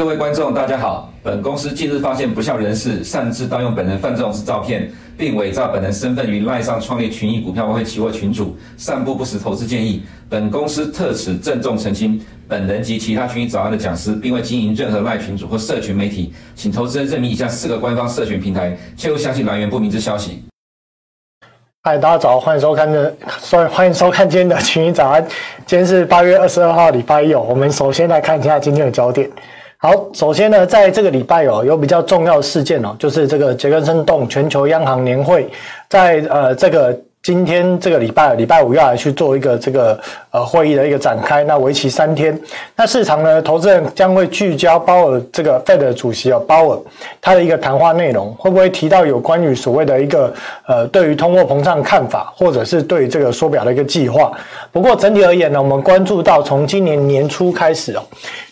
各位观众，大家好。本公司近日发现不肖人士擅自盗用本人范仲式照片，并伪造本人身份于赖上创立群益股票外汇期货群组，散布不实投资建议。本公司特此郑重澄清，本人及其他群益早安的讲师，并未经营任何赖群组或社群媒体，请投资人认明以下四个官方社群平台，切勿相信来源不明之消息。嗨，大家早，欢迎收看的，欢迎收看今天的群益早安。今天是八月二十二号，礼拜一。我们首先来看一下今天的焦点。好，首先呢，在这个礼拜哦，有比较重要的事件哦，就是这个杰克森洞全球央行年会，在呃这个。今天这个礼拜礼拜五要来去做一个这个呃会议的一个展开，那为期三天。那市场呢，投资人将会聚焦鲍尔这个 Fed 的主席哦，鲍尔他的一个谈话内容，会不会提到有关于所谓的一个呃对于通货膨胀看法，或者是对于这个缩表的一个计划？不过整体而言呢，我们关注到从今年年初开始哦。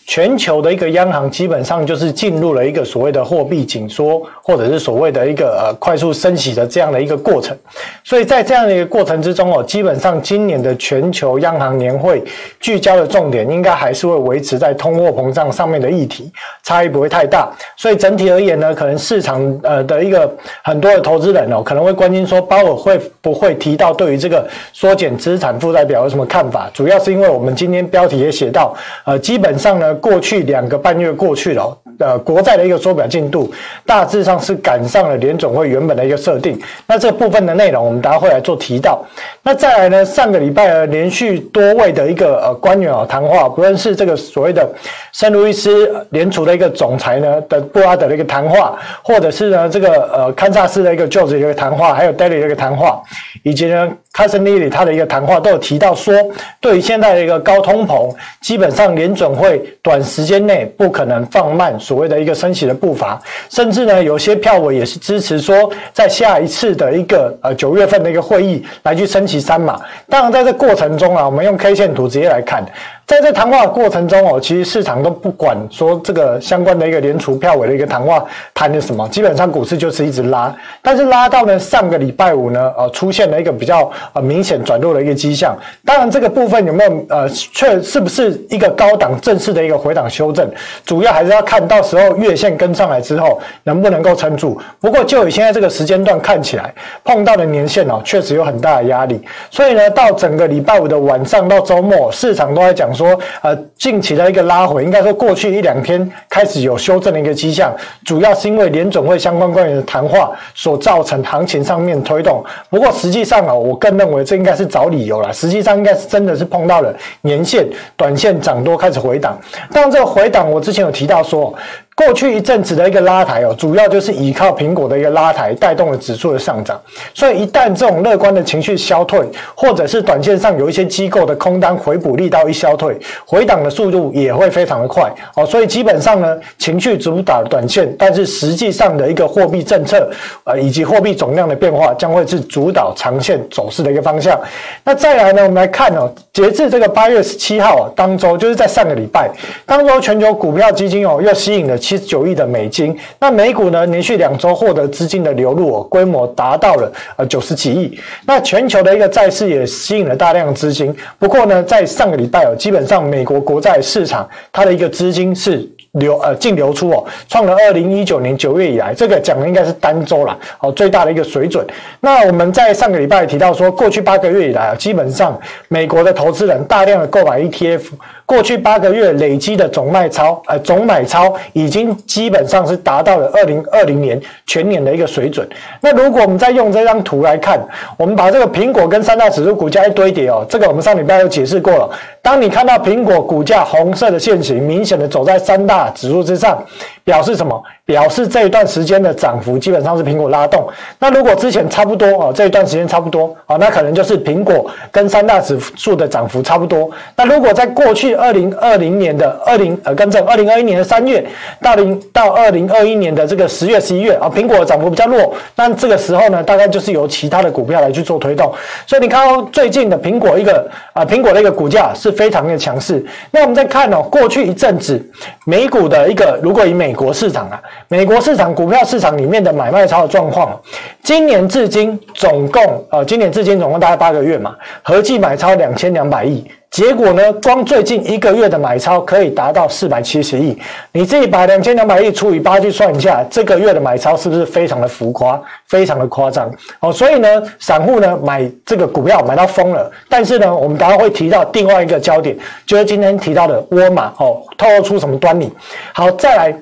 全球的一个央行基本上就是进入了一个所谓的货币紧缩，或者是所谓的一个呃快速升息的这样的一个过程。所以在这样的一个过程之中哦，基本上今年的全球央行年会聚焦的重点应该还是会维持在通货膨胀上面的议题，差异不会太大。所以整体而言呢，可能市场呃的一个很多的投资人哦，可能会关心说鲍尔会不会提到对于这个缩减资产负债表有什么看法？主要是因为我们今天标题也写到，呃，基本上呢。过去两个半月过去了，呃，国债的一个缩表进度大致上是赶上了联准会原本的一个设定。那这部分的内容，我们大家会来做提到。那再来呢，上个礼拜呃，连续多位的一个呃官员啊谈话，不论是这个所谓的圣路易斯联储的一个总裁呢的布拉德的一个谈话，或者是呢这个呃堪萨斯的一个 George 的一个谈话，还有 Daly 的一个谈话，以及呢。Carson Lilley 他的一个谈话都有提到说，对于现在的一个高通膨，基本上联准会短时间内不可能放慢所谓的一个升息的步伐，甚至呢，有些票委也是支持说，在下一次的一个呃九月份的一个会议来去升息三码。当然，在这过程中啊，我们用 K 线图直接来看。在这谈话过程中哦，其实市场都不管说这个相关的一个联储票委的一个谈话谈的什么，基本上股市就是一直拉，但是拉到呢上个礼拜五呢，呃，出现了一个比较呃明显转弱的一个迹象。当然这个部分有没有呃确是不是一个高档正式的一个回档修正，主要还是要看到到时候月线跟上来之后能不能够撑住。不过就以现在这个时间段看起来，碰到的年线哦确实有很大的压力，所以呢到整个礼拜五的晚上到周末，市场都在讲。说呃，近期的一个拉回，应该说过去一两天开始有修正的一个迹象，主要是因为联准会相关官员的谈话所造成行情上面推动。不过实际上啊，我更认为这应该是找理由了。实际上应该是真的是碰到了年线、短线涨多开始回档。但这个回档，我之前有提到说。过去一阵子的一个拉抬哦，主要就是依靠苹果的一个拉抬带动了指数的上涨。所以一旦这种乐观的情绪消退，或者是短线上有一些机构的空单回补力道一消退，回档的速度也会非常的快哦。所以基本上呢，情绪主导短线，但是实际上的一个货币政策呃以及货币总量的变化，将会是主导长线走势的一个方向。那再来呢，我们来看哦，截至这个八月十七号啊，当周就是在上个礼拜，当周全球股票基金哦又吸引了。七十九亿的美金，那美股呢？连续两周获得资金的流入哦，规模达到了呃九十几亿。那全球的一个债市也吸引了大量资金。不过呢，在上个礼拜哦，基本上美国国债市场它的一个资金是流呃净流出哦，创了二零一九年九月以来，这个讲的应该是单周啦哦最大的一个水准。那我们在上个礼拜提到说，过去八个月以来啊，基本上美国的投资人大量的购买 ETF。过去八个月累积的总卖超，呃，总买超已经基本上是达到了二零二零年全年的一个水准。那如果我们再用这张图来看，我们把这个苹果跟三大指数股价一堆叠哦，这个我们上礼拜有解释过了。当你看到苹果股价红色的线型明显的走在三大指数之上，表示什么？表示这一段时间的涨幅基本上是苹果拉动。那如果之前差不多哦，这一段时间差不多啊，那可能就是苹果跟三大指数的涨幅差不多。那如果在过去二零二零年的二零呃，跟着二零二一年的三月到零到二零二一年的这个十月十一月啊，苹果涨幅比较弱。那这个时候呢，大概就是由其他的股票来去做推动。所以你看到最近的苹果一个啊，苹果的一个股价是非常的强势。那我们再看哦，过去一阵子美股的一个，如果以美国市场啊。美国市场股票市场里面的买卖超的状况，今年至今总共呃，今年至今总共大概八个月嘛，合计买超两千两百亿。结果呢，光最近一个月的买超可以达到四百七十亿。你自己把两千两百亿除以八去算一下，这个月的买超是不是非常的浮夸，非常的夸张？哦，所以呢，散户呢买这个股票买到疯了。但是呢，我们等下会提到另外一个焦点，就是今天提到的沃尔玛哦，透露出什么端倪？好，再来。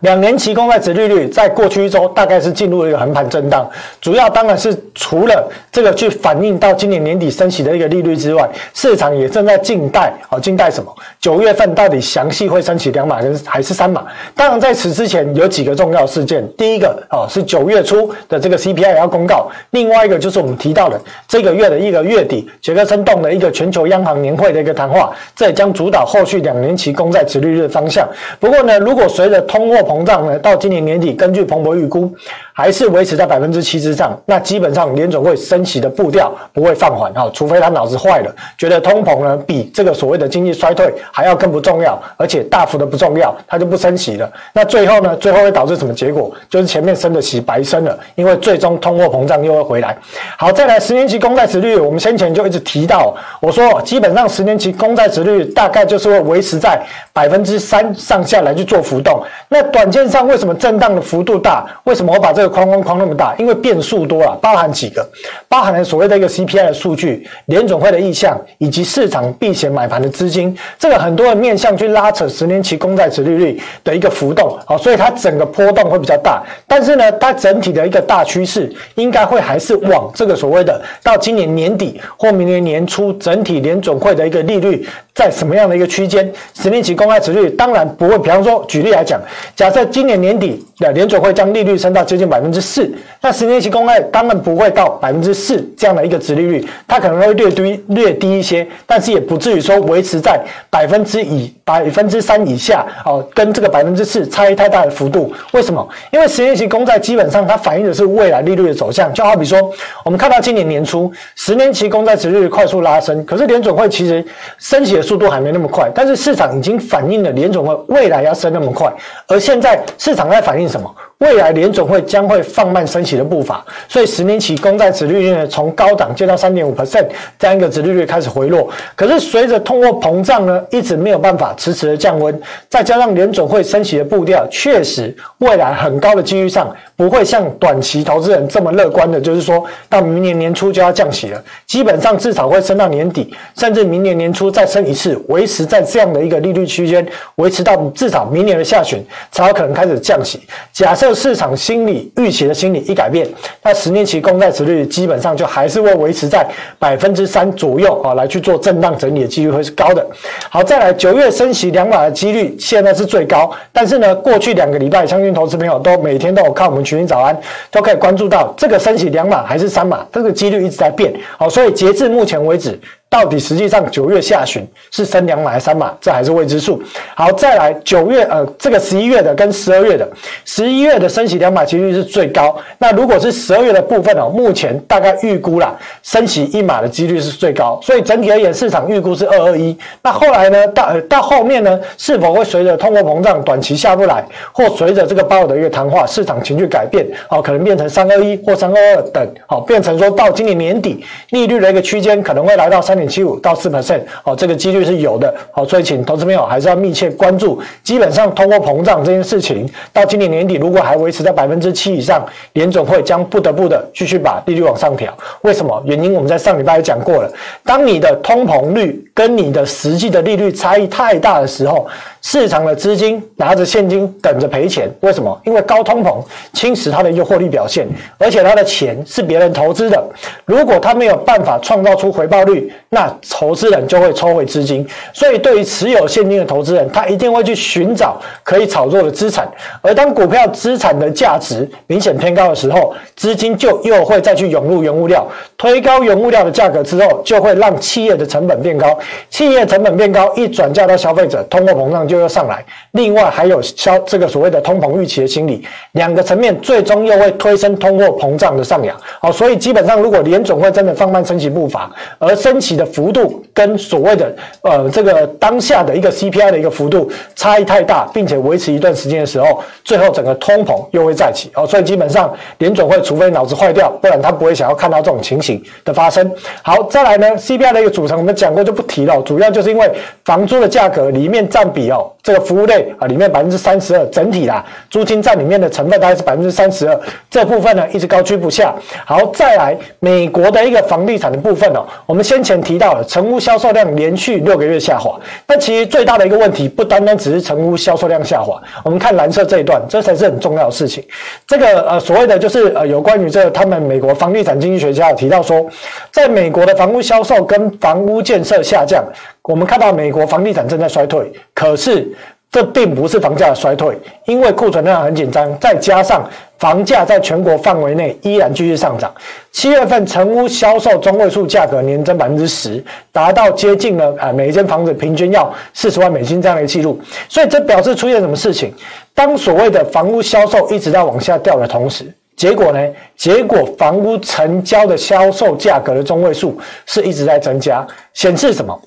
两年期公债殖利率在过去一周大概是进入一个横盘震荡，主要当然是除了这个去反映到今年年底升息的一个利率之外，市场也正在静待哦，静待什么？九月份到底详细会升息两码跟还是三码？当然在此之前有几个重要事件，第一个哦是九月初的这个 CPI 要公告，另外一个就是我们提到的这个月的一个月底杰克森动的一个全球央行年会的一个谈话，这也将主导后续两年期公债殖利率的方向。不过呢，如果随着通货膨胀呢，到今年年底，根据彭博预估，还是维持在百分之七之上。那基本上联总会升息的步调不会放缓啊，除非他脑子坏了，觉得通膨呢比这个所谓的经济衰退还要更不重要，而且大幅的不重要，他就不升息了。那最后呢，最后会导致什么结果？就是前面升的息白升了，因为最终通货膨胀又会回来。好，再来十年期公债殖率，我们先前就一直提到，我说基本上十年期公债殖率大概就是会维持在百分之三上下来去做浮动。那短线上为什么震荡的幅度大？为什么我把这个框框框那么大？因为变数多了，包含几个，包含了所谓的一个 CPI 的数据、联总会的意向，以及市场避险买盘的资金，这个很多的面向去拉扯十年期公债殖利率的一个浮动，好，所以它整个波动会比较大。但是呢，它整体的一个大趋势应该会还是往这个所谓的到今年年底或明年年初，整体联总会的一个利率在什么样的一个区间？十年期公债殖率当然不会，比方说举例来讲，假设今年年底的联总会将利率升到接近百分之四，那十年期公债当然不会到百分之四这样的一个殖利率，它可能会略低略低一些，但是也不至于说维持在百分之以百分之三以下哦，跟这个百分之四差异太大的幅度。为什么？因为十年期公债基本上它反映的是未来利率的走向，就好比说我们看到今年年初十年期公债殖率快速拉升，可是联总会其实升息速度还没那么快，但是市场已经反映了联准会未来要升那么快，而现在市场在反映什么？未来联准会将会放慢升息的步伐，所以十年期公债殖利率呢，从高档降到三点五 percent 这样一个殖利率开始回落。可是随着通货膨胀呢，一直没有办法迟迟的降温，再加上联准会升息的步调，确实未来很高的几率上不会像短期投资人这么乐观的，就是说到明年年初就要降息了，基本上至少会升到年底，甚至明年年初再升一次，维持在这样的一个利率区间，维持到至少明年的下旬才有可能开始降息。假设市场心理预期的心理一改变，那十年期公债殖率基本上就还是会维持在百分之三左右啊，来去做震荡整理的几率会是高的。好，再来九月升息两码的几率现在是最高，但是呢，过去两个礼拜，相信投资朋友都每天都有看我们群益早安，都可以关注到这个升息两码还是三码，这个几率一直在变。好，所以截至目前为止。到底实际上九月下旬是升两码还是三码，这还是未知数。好，再来九月，呃，这个十一月的跟十二月的，十一月的升息两码几率是最高。那如果是十二月的部分哦，目前大概预估啦，升息一码的几率是最高。所以整体而言，市场预估是二二一。那后来呢，到到后面呢，是否会随着通货膨胀短期下不来，或随着这个鲍尔的一个谈话，市场情绪改变，哦，可能变成三二一或三二二等，好，变成说到今年年底利率的一个区间可能会来到三点七五到四 percent，哦，这个几率是有的，好，所以请投资朋友还是要密切关注。基本上通货膨胀这件事情，到今年年底如果还维持在百分之七以上，联总会将不得不的继续把利率往上调。为什么？原因我们在上礼拜也讲过了，当你的通膨率跟你的实际的利率差异太大的时候。市场的资金拿着现金等着赔钱，为什么？因为高通膨侵蚀它的一个获利表现，而且它的钱是别人投资的，如果他没有办法创造出回报率，那投资人就会抽回资金。所以，对于持有现金的投资人，他一定会去寻找可以炒作的资产。而当股票资产的价值明显偏高的时候，资金就又会再去涌入原物料，推高原物料的价格之后，就会让企业的成本变高。企业成本变高，一转嫁到消费者，通货膨胀就要上来，另外还有消这个所谓的通膨预期的心理，两个层面最终又会推升通货膨胀的上扬。好，所以基本上如果联总会真的放慢升息步伐，而升息的的幅度跟所谓的呃这个当下的一个 CPI 的一个幅度差异太大，并且维持一段时间的时候，最后整个通膨又会再起哦。所以基本上联准会除非脑子坏掉，不然他不会想要看到这种情形的发生。好，再来呢，CPI 的一个组成我们讲过就不提了，主要就是因为房租的价格里面占比哦，这个服务类啊里面百分之三十二，整体啦租金占里面的成分大概是百分之三十二，这部分呢一直高居不下。好，再来美国的一个房地产的部分哦，我们先前提提到了成屋销售量连续六个月下滑，但其实最大的一个问题不单单只是成屋销售量下滑，我们看蓝色这一段，这才是很重要的事情。这个呃所谓的就是呃有关于这个他们美国房地产经济学家提到说，在美国的房屋销售跟房屋建设下降，我们看到美国房地产正在衰退，可是。这并不是房价的衰退，因为库存量很紧张，再加上房价在全国范围内依然继续上涨。七月份成屋销售中位数价格年增百分之十，达到接近了啊每一间房子平均要四十万美金这样的一个记录。所以这表示出现什么事情？当所谓的房屋销售一直在往下掉的同时，结果呢？结果房屋成交的销售价格的中位数是一直在增加，显示什么？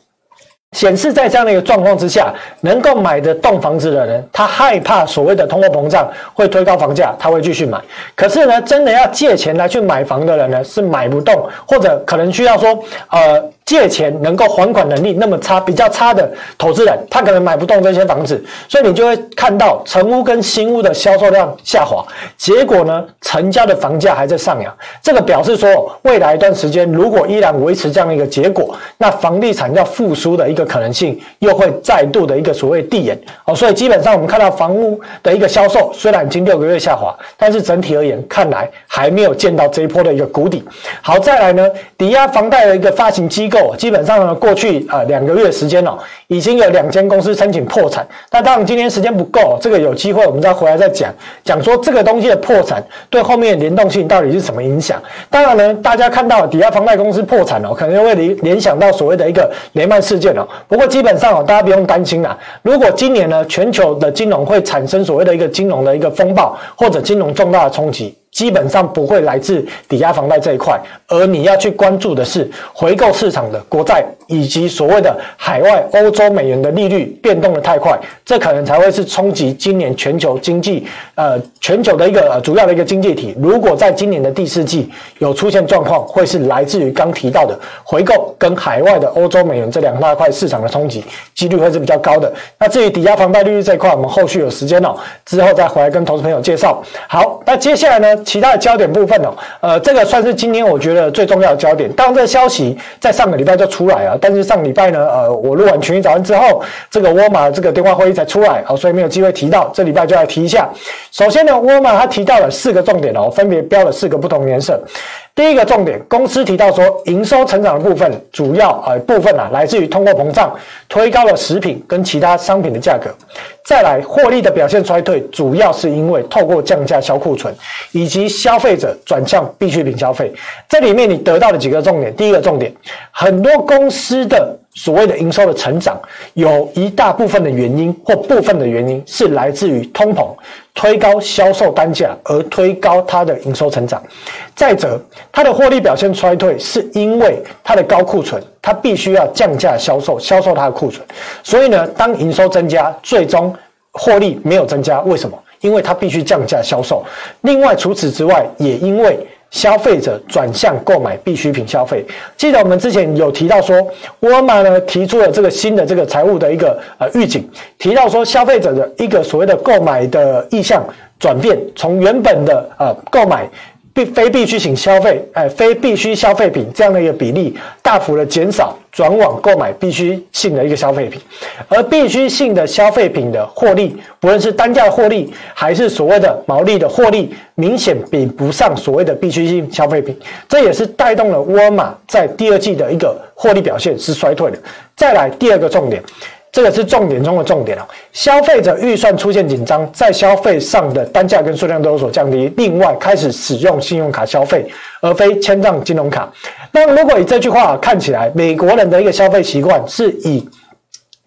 显示在这样的一个状况之下，能够买得动房子的人，他害怕所谓的通货膨胀会推高房价，他会继续买。可是呢，真的要借钱来去买房的人呢，是买不动，或者可能需要说，呃。借钱能够还款能力那么差，比较差的投资人，他可能买不动这些房子，所以你就会看到成屋跟新屋的销售量下滑，结果呢，成交的房价还在上扬。这个表示说，未来一段时间如果依然维持这样一个结果，那房地产要复苏的一个可能性又会再度的一个所谓递延。哦，所以基本上我们看到房屋的一个销售虽然已经六个月下滑，但是整体而言看来还没有见到这一波的一个谷底。好，再来呢，抵押房贷的一个发行机构。基本上呢，过去啊两个月时间哦，已经有两间公司申请破产。那当然今天时间不够，这个有机会我们再回来再讲讲说这个东西的破产对后面的联动性到底是什么影响。当然呢，大家看到抵押房贷公司破产哦，可能会联联想到所谓的一个雷曼事件哦。不过基本上哦，大家不用担心啦。如果今年呢，全球的金融会产生所谓的一个金融的一个风暴或者金融重大的冲击。基本上不会来自抵押房贷这一块，而你要去关注的是回购市场的国债，以及所谓的海外欧洲美元的利率变动的太快，这可能才会是冲击今年全球经济，呃，全球的一个呃主要的一个经济体。如果在今年的第四季有出现状况，会是来自于刚提到的回购跟海外的欧洲美元这两大块市场的冲击，几率会是比较高的。那至于抵押房贷利率这一块，我们后续有时间哦，之后再回来跟投资朋友介绍。好，那接下来呢？其他的焦点部分哦，呃，这个算是今天我觉得最重要的焦点。当然，这个消息在上个礼拜就出来了，但是上礼拜呢，呃，我录完群益早安之后，这个沃尔玛这个电话会议才出来，哦，所以没有机会提到。这礼拜就来提一下。首先呢，沃尔玛他提到了四个重点哦，分别标了四个不同颜色。第一个重点，公司提到说，营收成长的部分主要呃部分啊，来自于通货膨胀推高了食品跟其他商品的价格。再来，获利的表现衰退，主要是因为透过降价销库存，以及消费者转向必需品消费。这里面你得到的几个重点，第一个重点，很多公司的。所谓的营收的成长，有一大部分的原因或部分的原因是来自于通膨推高销售单价而推高它的营收成长。再者，它的获利表现衰退是因为它的高库存，它必须要降价销售，销售它的库存。所以呢，当营收增加，最终获利没有增加，为什么？因为它必须降价销售。另外，除此之外，也因为。消费者转向购买必需品消费。记得我们之前有提到说，沃尔玛呢提出了这个新的这个财务的一个呃预警，提到说消费者的一个所谓的购买的意向转变，从原本的呃购买。必非必需性消费，哎，非必需消费品这样的一个比例大幅的减少，转网购买必需性的一个消费品，而必须性的消费品的获利，不论是单价获利，还是所谓的毛利的获利，明显比不上所谓的必需性消费品，这也是带动了沃尔玛在第二季的一个获利表现是衰退的。再来第二个重点。这个是重点中的重点啊，消费者预算出现紧张，在消费上的单价跟数量都有所降低。另外，开始使用信用卡消费，而非签账金融卡。那如果以这句话看起来，美国人的一个消费习惯是以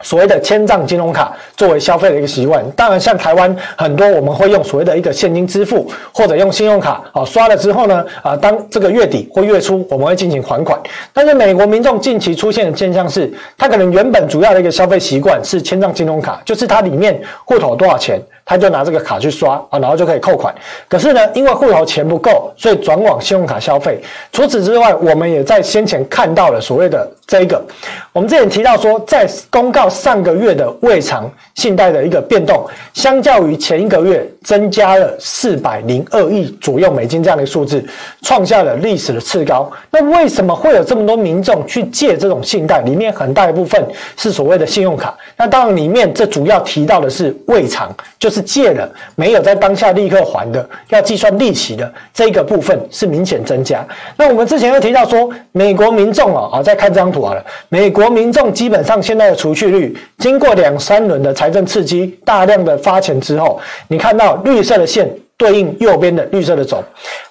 所谓的千账金融卡作为消费的一个习惯，当然像台湾很多我们会用所谓的一个现金支付，或者用信用卡啊刷了之后呢，啊当这个月底或月初我们会进行还款。但是美国民众近期出现的现象是，他可能原本主要的一个消费习惯是千账金融卡，就是它里面户头多少钱。他就拿这个卡去刷啊，然后就可以扣款。可是呢，因为户头钱不够，所以转往信用卡消费。除此之外，我们也在先前看到了所谓的这一个，我们之前提到说，在公告上个月的未偿信贷的一个变动，相较于前一个月增加了四百零二亿左右美金这样的数字，创下了历史的次高。那为什么会有这么多民众去借这种信贷？里面很大一部分是所谓的信用卡。那当然，里面这主要提到的是未偿，就是。借了没有在当下立刻还的，要计算利息的这个部分是明显增加。那我们之前又提到说，美国民众啊，啊，再看这张图好了，美国民众基本上现在的储蓄率，经过两三轮的财政刺激，大量的发钱之后，你看到绿色的线对应右边的绿色的轴，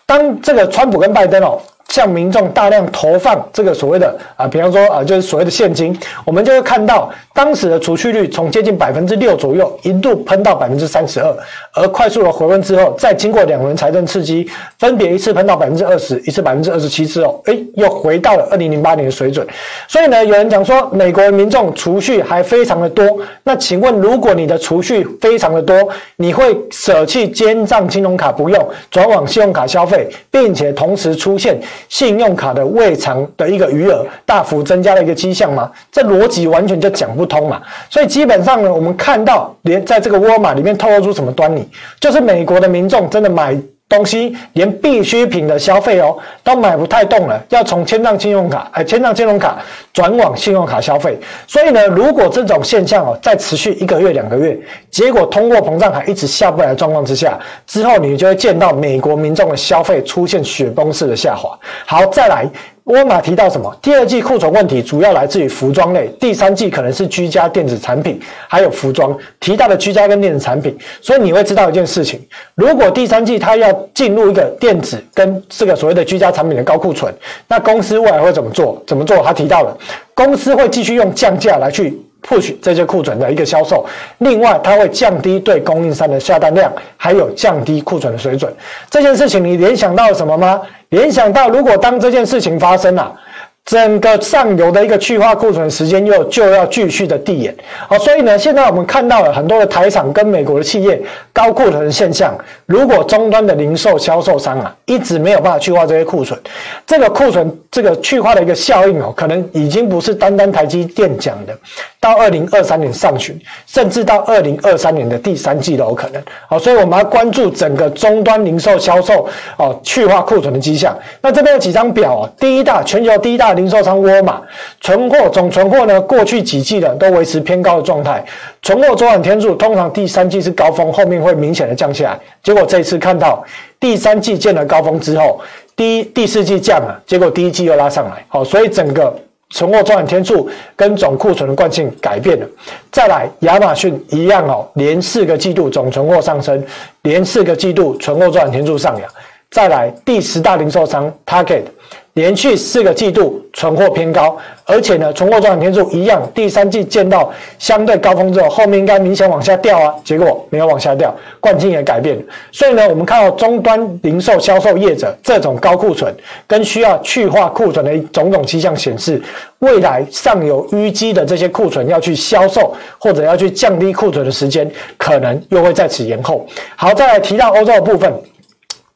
当这个川普跟拜登哦。向民众大量投放这个所谓的啊，比方说啊，就是所谓的现金，我们就会看到当时的储蓄率从接近百分之六左右，一度喷到百分之三十二，而快速的回温之后，再经过两轮财政刺激，分别一次喷到百分之二十，一次百分之二十七之后，诶，又回到了二零零八年的水准。所以呢，有人讲说，美国民众储蓄还非常的多。那请问，如果你的储蓄非常的多，你会舍弃签帐金融卡不用，转往信用卡消费，并且同时出现信用卡的未偿的一个余额大幅增加的一个迹象吗？这逻辑完全就讲不通嘛。所以基本上呢，我们看到连在这个沃尔玛里面透露出什么端倪，就是美国的民众真的买。东西连必需品的消费哦都买不太动了，要从千账信用卡哎签帐金融卡转往信用卡消费。所以呢，如果这种现象哦再持续一个月两个月，结果通货膨胀还一直下不来的状况之下，之后你就会见到美国民众的消费出现雪崩式的下滑。好，再来。沃尔玛提到什么？第二季库存问题主要来自于服装类，第三季可能是居家电子产品，还有服装。提到的居家跟电子产品，所以你会知道一件事情：如果第三季它要进入一个电子跟这个所谓的居家产品的高库存，那公司未来会怎么做？怎么做？他提到了，公司会继续用降价来去。push 这些库存的一个销售，另外它会降低对供应商的下单量，还有降低库存的水准。这件事情你联想到什么吗？联想到如果当这件事情发生了、整个上游的一个去化库存时间又就要继续的递延，好，所以呢，现在我们看到了很多的台厂跟美国的企业高库存现象。如果终端的零售销售商啊一直没有办法去化这些库存，这个库存这个去化的一个效应哦，可能已经不是单单台积电讲的，到二零二三年上旬，甚至到二零二三年的第三季都有可能。好，所以我们要关注整个终端零售销售哦去化库存的迹象。那这边有几张表啊，第一大全球第一大。零售商沃尔玛存货总存货呢，过去几季的都维持偏高的状态，存货周转天数通常第三季是高峰，后面会明显的降下来。结果这一次看到第三季见了高峰之后，第一第四季降了，结果第一季又拉上来，好，所以整个存货周转天数跟总库存的惯性改变了。再来，亚马逊一样哦，连四个季度总存货上升，连四个季度存货周转天数上扬。再来，第十大零售商 Target。连续四个季度存货偏高，而且呢，存货周转天数一样，第三季见到相对高峰之后，后面应该明显往下掉啊，结果没有往下掉，惯性也改变。所以呢，我们看到终端零售销售业者这种高库存跟需要去化库存的种种迹象显示，未来尚有淤积的这些库存要去销售或者要去降低库存的时间，可能又会在此延后。好，再来提到欧洲的部分。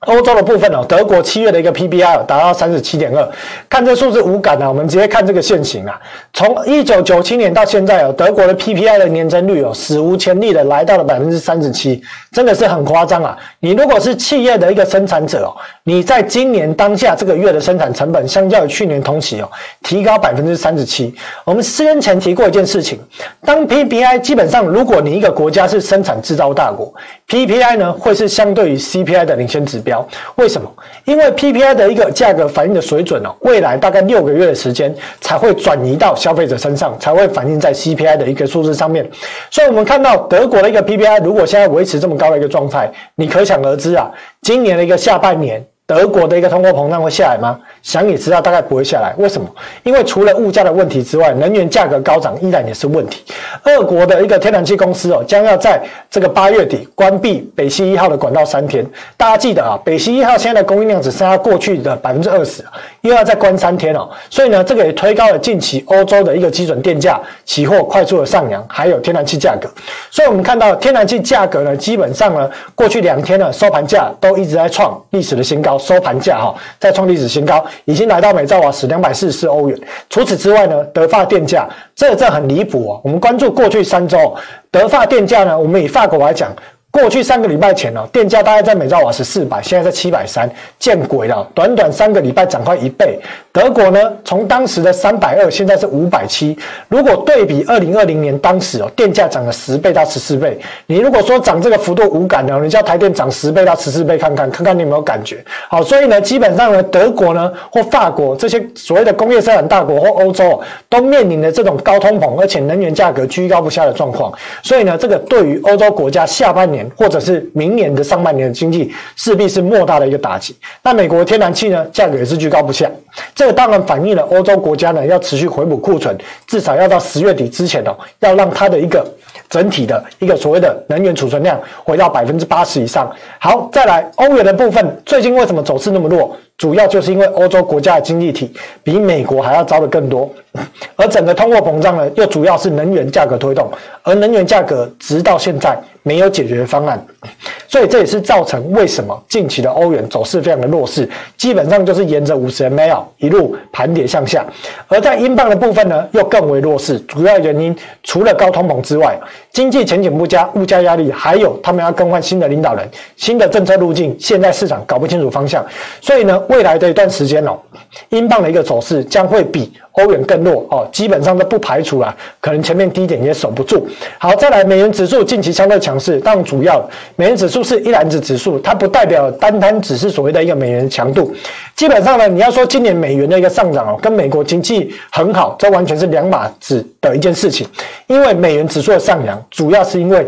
欧洲的部分哦，德国七月的一个 PPI 达到三十七点二，看这数字无感啊，我们直接看这个线型啊。从一九九七年到现在哦，德国的 PPI 的年增率哦，史无前例的来到了百分之三十七，真的是很夸张啊。你如果是企业的一个生产者哦，你在今年当下这个月的生产成本，相较于去年同期哦，提高百分之三十七。我们先前提过一件事情，当 PPI 基本上，如果你一个国家是生产制造大国，PPI 呢会是相对于 CPI 的领先指标。为什么？因为 PPI 的一个价格反映的水准哦，未来大概六个月的时间才会转移到消费者身上，才会反映在 CPI 的一个数字上面。所以，我们看到德国的一个 PPI 如果现在维持这么高的一个状态，你可想而知啊，今年的一个下半年德国的一个通货膨胀会下来吗？想也知道，大概不会下来。为什么？因为除了物价的问题之外，能源价格高涨依然也是问题。俄国的一个天然气公司哦，将要在这个八月底关闭北溪一号的管道三天。大家记得啊，北溪一号现在的供应量只剩下过去的百分之二十，又要再关三天哦。所以呢，这个也推高了近期欧洲的一个基准电价期货快速的上扬，还有天然气价格。所以我们看到天然气价格呢，基本上呢，过去两天呢收盘价都一直在创历史的新高，收盘价哈再创历史新高。已经来到每兆瓦时两百四十四欧元。除此之外呢，德发电价这这很离谱啊。我们关注过去三周，德发电价呢，我们以法国来讲。过去三个礼拜前哦，电价大概在每兆瓦是四百，现在在七百三，见鬼了！短短三个礼拜涨快一倍。德国呢，从当时的三百二，现在是五百七。如果对比二零二零年当时哦，电价涨了十倍到十四倍。你如果说涨这个幅度无感的，你叫台电涨十倍到十四倍看看，看看你有没有感觉？好，所以呢，基本上呢，德国呢或法国这些所谓的工业生产大国或欧洲都面临着这种高通膨，而且能源价格居高不下的状况。所以呢，这个对于欧洲国家下半年。或者是明年的上半年的经济势必是莫大的一个打击。那美国天然气呢，价格也是居高不下。这个当然反映了欧洲国家呢要持续回补库存，至少要到十月底之前哦，要让它的一个整体的一个所谓的能源储存量回到百分之八十以上。好，再来欧元的部分，最近为什么走势那么弱？主要就是因为欧洲国家的经济体比美国还要糟的更多，而整个通货膨胀呢，又主要是能源价格推动，而能源价格直到现在没有解决方案，所以这也是造成为什么近期的欧元走势非常的弱势，基本上就是沿着五十 ML 一路盘跌向下，而在英镑的部分呢，又更为弱势，主要原因除了高通膨之外，经济前景不佳，物价压力，还有他们要更换新的领导人，新的政策路径，现在市场搞不清楚方向，所以呢。未来的一段时间哦，英镑的一个走势将会比欧元更弱哦，基本上都不排除啦，可能前面低点也守不住。好，再来美元指数近期相对强势，但主要美元指数是一篮子指数，它不代表单单只是所谓的一个美元强度。基本上呢，你要说今年美元的一个上涨哦，跟美国经济很好，这完全是两码子的一件事情。因为美元指数的上扬，主要是因为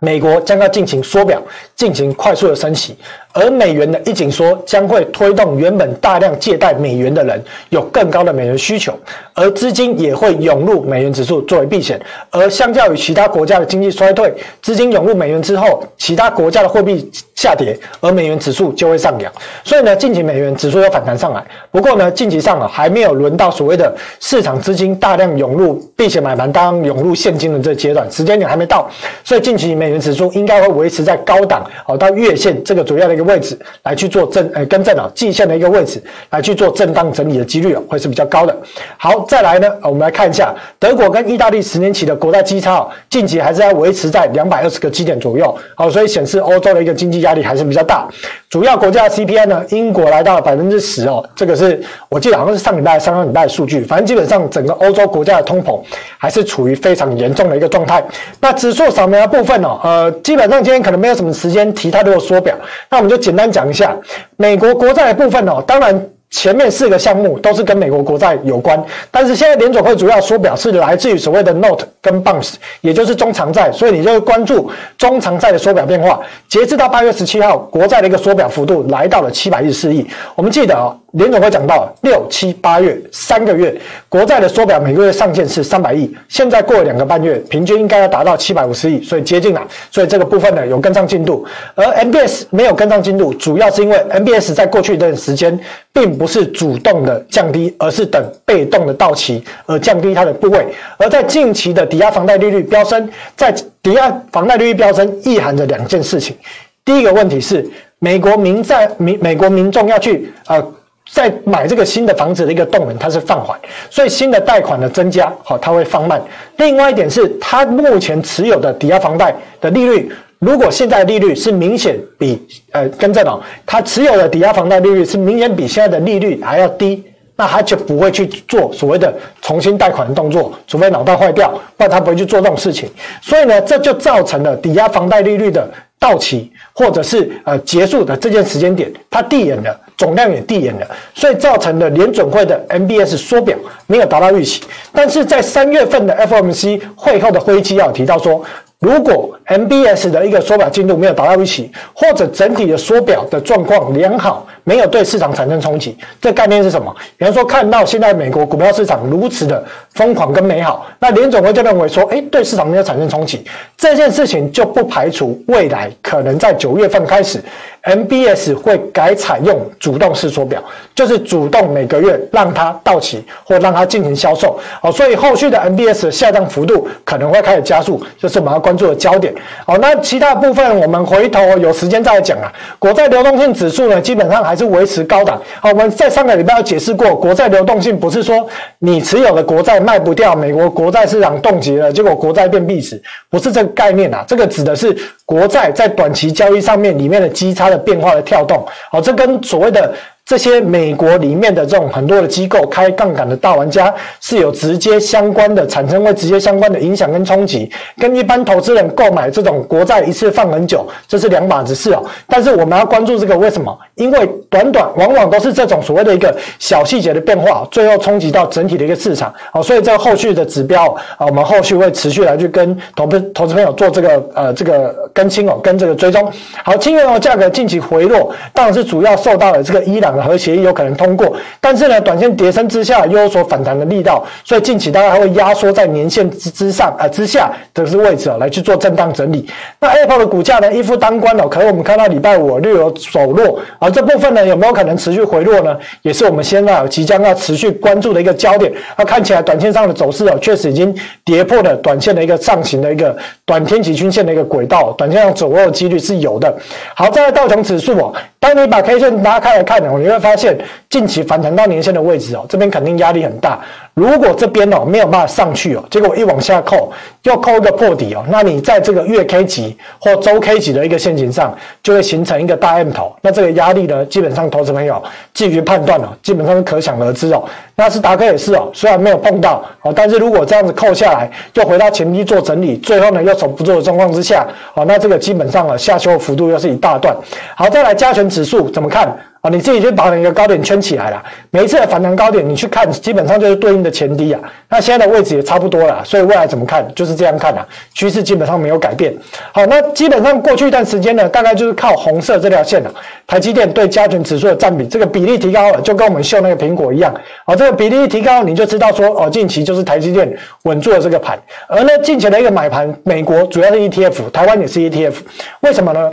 美国将要进行缩表，进行快速的升息。而美元的一紧缩将会推动原本大量借贷美元的人有更高的美元需求，而资金也会涌入美元指数作为避险。而相较于其他国家的经济衰退，资金涌入美元之后，其他国家的货币下跌，而美元指数就会上扬。所以呢，近期美元指数有反弹上来。不过呢，近期上啊还没有轮到所谓的市场资金大量涌入避险买盘，当涌入现金的这阶段，时间点还没到。所以近期美元指数应该会维持在高档哦，到月线这个主要的一个。位置来去做正呃跟正啊，季线的一个位置来去做震荡整理的几率啊，会是比较高的。好，再来呢，我们来看一下德国跟意大利十年期的国债基差，近期还是要维持在两百二十个基点左右。好，所以显示欧洲的一个经济压力还是比较大。主要国家 CPI 呢，英国来到了百分之十哦，这个是我记得好像是上礼拜、上上礼拜的数据。反正基本上整个欧洲国家的通膨还是处于非常严重的一个状态。那指数扫描的部分哦，呃，基本上今天可能没有什么时间提太多的缩表，那我们就。简单讲一下美国国债的部分哦，当然前面四个项目都是跟美国国债有关，但是现在联总会主要缩表是来自于所谓的 Note 跟 Bonds，也就是中长债，所以你就会关注中长债的缩表变化。截至到八月十七号，国债的一个缩表幅度来到了七百一十四亿。我们记得哦。联总会讲到六七八月三个月国债的缩表每个月上限是三百亿，现在过了两个半月，平均应该要达到七百五十亿，所以接近了，所以这个部分呢有跟上进度，而 MBS 没有跟上进度，主要是因为 MBS 在过去一段时间并不是主动的降低，而是等被动的到期而降低它的部位，而在近期的抵押房贷利率飙升，在抵押房贷利率飙升意含着两件事情，第一个问题是美国民债民美国民众要去呃。在买这个新的房子的一个动能，它是放缓，所以新的贷款的增加，好，它会放慢。另外一点是，它目前持有的抵押房贷的利率，如果现在利率是明显比呃，跟这种，它持有的抵押房贷利率是明显比现在的利率还要低，那他就不会去做所谓的重新贷款的动作，除非脑袋坏掉，不然他不会去做这种事情。所以呢，这就造成了抵押房贷利率的到期或者是呃结束的这件时间点，它递延了。总量也递延了，所以造成了联准会的 MBS 缩表没有达到预期。但是在三月份的 FOMC 会后的会议纪要提到说，如果 MBS 的一个缩表进度没有达到预期，或者整体的缩表的状况良好，没有对市场产生冲击，这概念是什么？比方说看到现在美国股票市场如此的疯狂跟美好，那联总会就认为说，哎，对市场没有产生冲击，这件事情就不排除未来可能在九月份开始。MBS 会改采用主动式缩表，就是主动每个月让它到期或让它进行销售。好，所以后续的 MBS 的下降幅度可能会开始加速，就是我们要关注的焦点。好，那其他部分我们回头有时间再来讲啊。国债流动性指数呢，基本上还是维持高档。好，我们在上个礼拜有解释过，国债流动性不是说你持有的国债卖不掉，美国国债市场冻结了，结果国债变壁纸，不是这个概念啊。这个指的是国债在短期交易上面里面的基差。变化的跳动，好，这跟所谓的。这些美国里面的这种很多的机构开杠杆的大玩家是有直接相关的，产生会直接相关的影响跟冲击，跟一般投资人购买这种国债一次放很久，这是两码子事哦。但是我们要关注这个为什么？因为短短往往都是这种所谓的一个小细节的变化，最后冲击到整体的一个市场。哦，所以这后续的指标啊，我们后续会持续来去跟投资投资朋友做这个呃这个更新哦，跟这个追踪。好，轻原油价格近期回落，当然是主要受到了这个伊朗。和协议有可能通过，但是呢，短线跌升之下又有所反弹的力道，所以近期大概还会压缩在年线之之上啊、之下的是位置啊，来去做震荡整理。那 Apple 的股价呢，一夫当关哦，可能我们看到礼拜五略有走弱，而这部分呢有没有可能持续回落呢？也是我们现在即将要持续关注的一个焦点。那看起来短线上的走势哦，确实已经跌破了短线的一个上行的一个短天期均线的一个轨道，短线上走弱的几率是有的。好，再来道琼指数哦，当你把 K 线拉开来看哦，你会发现近期反弹到年线的位置哦，这边肯定压力很大。如果这边哦没有办法上去哦，结果一往下扣，又扣一个破底哦，那你在这个月 K 级或周 K 级的一个线型上，就会形成一个大 M 头。那这个压力呢，基本上投资朋友基于判断哦，基本上是可想而知哦。纳斯达克也是哦，虽然没有碰到哦，但是如果这样子扣下来，又回到前低做整理，最后呢又守不住的状况之下，哦，那这个基本上啊下修的幅度又是一大段。好，再来加权指数怎么看？你自己去把你的高点圈起来了。每一次的反弹高点，你去看，基本上就是对应的前低啊。那现在的位置也差不多了，所以未来怎么看，就是这样看啊。趋势基本上没有改变。好，那基本上过去一段时间呢，大概就是靠红色这条线了。台积电对加权指数的占比，这个比例提高了，就跟我们秀那个苹果一样。好，这个比例一提高，你就知道说，哦，近期就是台积电稳住了这个盘。而呢，近期的一个买盘，美国主要是 ETF，台湾也是 ETF，为什么呢？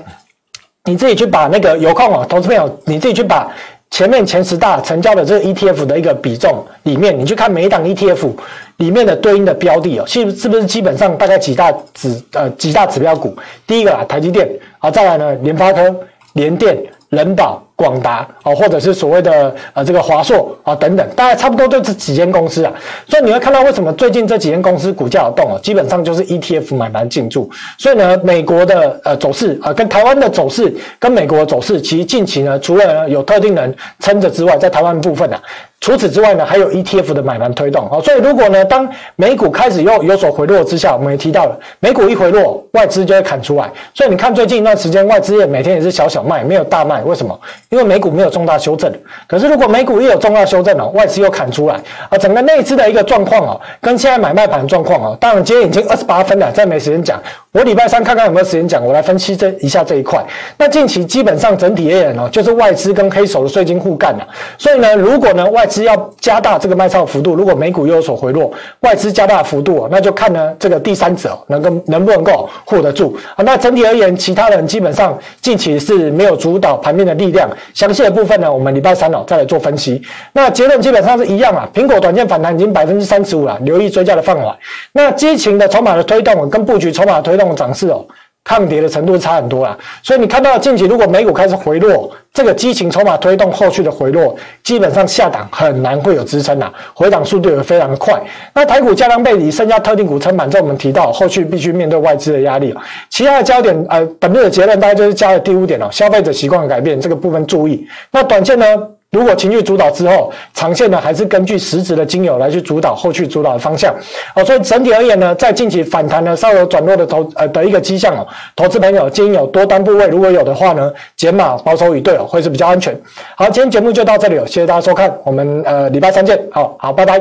你自己去把那个有空啊，投资朋友，你自己去把前面前十大成交的这个 ETF 的一个比重里面，你去看每一档 ETF 里面的对应的标的哦，是是不是基本上大概几大指呃几大指标股？第一个啊，台积电好，再来呢，联发科、联电、人保。广达啊，或者是所谓的呃这个华硕啊等等，大概差不多就这几间公司啊，所以你会看到为什么最近这几间公司股价有动啊，基本上就是 ETF 买盘进驻，所以呢，美国的呃走势啊，跟台湾的走势跟美国的走势，其实近期呢，除了有特定人撑着之外，在台湾部分啊。除此之外呢，还有 ETF 的买盘推动啊，所以如果呢，当美股开始又有所回落之下，我们也提到了，美股一回落，外资就会砍出来。所以你看最近一段时间，外资也每天也是小小卖，没有大卖，为什么？因为美股没有重大修正。可是如果美股一有重大修正哦，外资又砍出来啊，整个内资的一个状况哦，跟现在买卖盘状况哦，当然今天已经二十八分了，再没时间讲。我礼拜三看看有没有时间讲，我来分析这一下这一块。那近期基本上整体而言哦，就是外资跟黑手的税金互干了。所以呢，如果呢外是要加大这个卖超幅度，如果美股又有所回落，外资加大幅度，那就看呢这个第三者能够能不能够护得住啊。那整体而言，其他人基本上近期是没有主导盘面的力量。详细的部分呢，我们礼拜三哦再来做分析。那结论基本上是一样啊，苹果短线反弹已经百分之三十五了，留意追加的范围。那激情的筹码的推动跟布局筹码的推动的涨势哦。抗跌的程度差很多啦，所以你看到近期如果美股开始回落，这个激情筹码推动后续的回落，基本上下档很难会有支撑啦，回档速度也非常的快。那台股加量背离，剩下特定股撑盘，这我们提到后续必须面对外资的压力。其他的焦点，呃，本日的结论大概就是加了第五点哦，消费者习惯改变这个部分注意。那短线呢？如果情绪主导之后，长线呢还是根据实质的经由来去主导后续主导的方向。哦，所以整体而言呢，在近期反弹呢稍有转弱的投呃的一个迹象哦，投资朋友建议有多单部位，如果有的话呢，减码保守以对哦，会是比较安全。好，今天节目就到这里了，谢谢大家收看，我们呃礼拜三见，好好拜拜。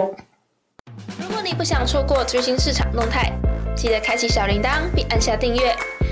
如果你不想错过最新市场动态。记得开启小铃铛并按下订阅。